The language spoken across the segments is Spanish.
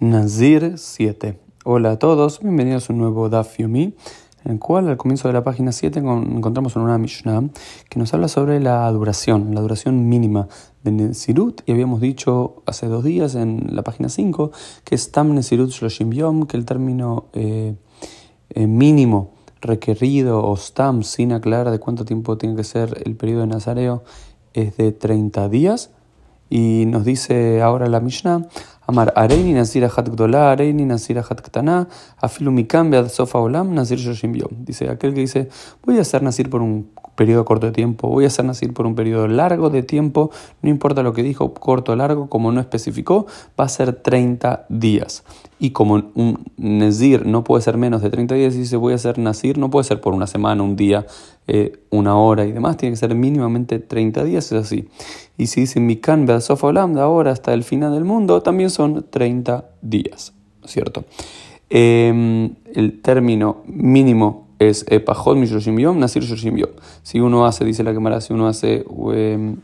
Nazir 7. Hola a todos, bienvenidos a un nuevo Daf Yomi, en el cual al comienzo de la página 7 encontramos una Mishnah que nos habla sobre la duración, la duración mínima de Nesirut, y habíamos dicho hace dos días en la página 5 que es Tam Nesirut Shloshim Yom, que el término eh, eh, mínimo requerido o Stam sin aclarar de cuánto tiempo tiene que ser el periodo de Nazareo es de 30 días. Y nos dice ahora la Mishnah, Amar Areini Nazir Hat Gdola, Areini Nazir Hat Ktana, Afilu Mikam Sofa Olam Nazir Yoshim Dice aquel que dice, voy a hacer Nazir por un periodo corto de tiempo, voy a hacer Nazir por un periodo largo de tiempo, no importa lo que dijo, corto o largo, como no especificó, va a ser 30 días. Y como un Nazir no puede ser menos de 30 días, dice voy a hacer Nazir, no puede ser por una semana, un día, eh, una hora y demás, tiene que ser mínimamente 30 días, es así. Y si dice Mikan Beasofa Olam, de ahora hasta el final del mundo, también son 30 días, ¿cierto? Em, el término mínimo es Epajot Mishoshim Yom, Nasir Shoshim. Si uno hace, dice la Gemara, si uno hace, em,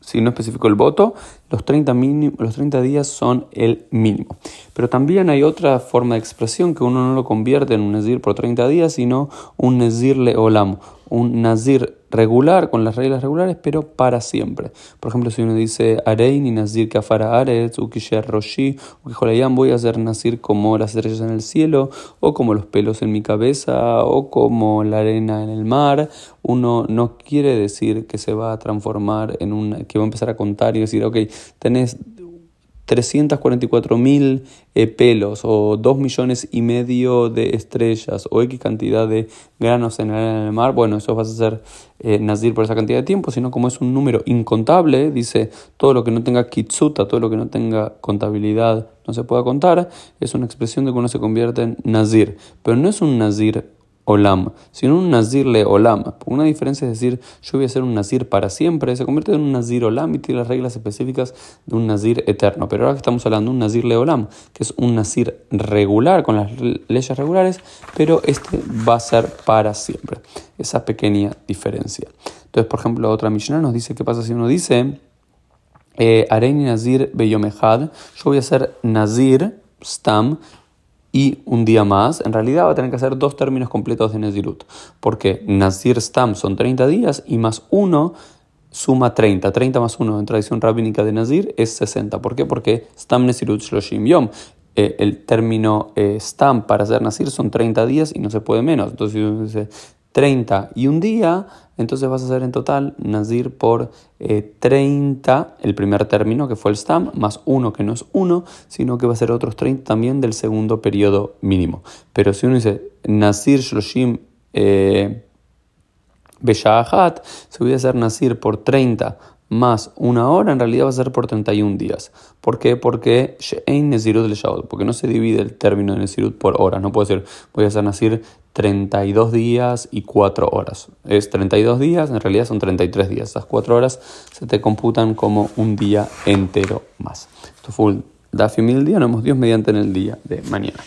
si no especificó el voto, los 30, los 30 días son el mínimo. Pero también hay otra forma de expresión que uno no lo convierte en un Nazir por 30 días, sino un Nazir Leolam, un Nazir regular, con las reglas regulares, pero para siempre. Por ejemplo, si uno dice Arein y Nazir Kafara Aretz, Ukisher Roshi, Ukijolayam, voy a hacer Nazir como las estrellas en el cielo, o como los pelos en mi cabeza, o como la arena en el mar, uno no quiere decir que se va a transformar en un, que va a empezar a contar y decir, ok, tenés 344 mil eh, pelos o 2 millones y medio de estrellas o X cantidad de granos en el, mar, bueno, eso vas a ser eh, nazir por esa cantidad de tiempo, sino como es un número incontable, dice todo lo que no tenga kitsuta, todo lo que no tenga contabilidad no se pueda contar, es una expresión de que uno se convierte en nazir, pero no es un nazir olam, sino un nazir le olam. Una diferencia es decir, yo voy a ser un nazir para siempre, se convierte en un nazir olam y tiene las reglas específicas de un nazir eterno. Pero ahora que estamos hablando de un nazir le olam, que es un nazir regular, con las leyes regulares, pero este va a ser para siempre. Esa pequeña diferencia. Entonces, por ejemplo, otra Mishnah nos dice, ¿qué pasa si uno dice, eh, Nazir Beyomehad, yo voy a ser Nazir, Stam, y un día más, en realidad va a tener que hacer dos términos completos de Nezirut. Porque Nazir Stam son 30 días y más uno suma 30. 30 más 1 en tradición rabínica de Nazir es 60. ¿Por qué? Porque Stam Nezirut Shloshim Yom. Eh, el término eh, Stam para hacer Nazir son 30 días y no se puede menos. Entonces, uno 30 y un día, entonces vas a hacer en total Nazir por 30, eh, el primer término que fue el Stam, más uno que no es uno, sino que va a ser otros 30 también del segundo periodo mínimo. Pero si uno dice Nazir Shloshim eh, Beshahat, se voy a hacer Nazir por 30 más una hora, en realidad va a ser por 31 días. ¿Por qué? Porque porque no se divide el término de Nezirut por horas. No puedo decir, voy a hacer Nazir 32 días y 4 horas. Es 32 días, en realidad son 33 días. Esas 4 horas se te computan como un día entero más. Esto fue un Dafi Mil Día, nos vemos Dios mediante en el día de mañana.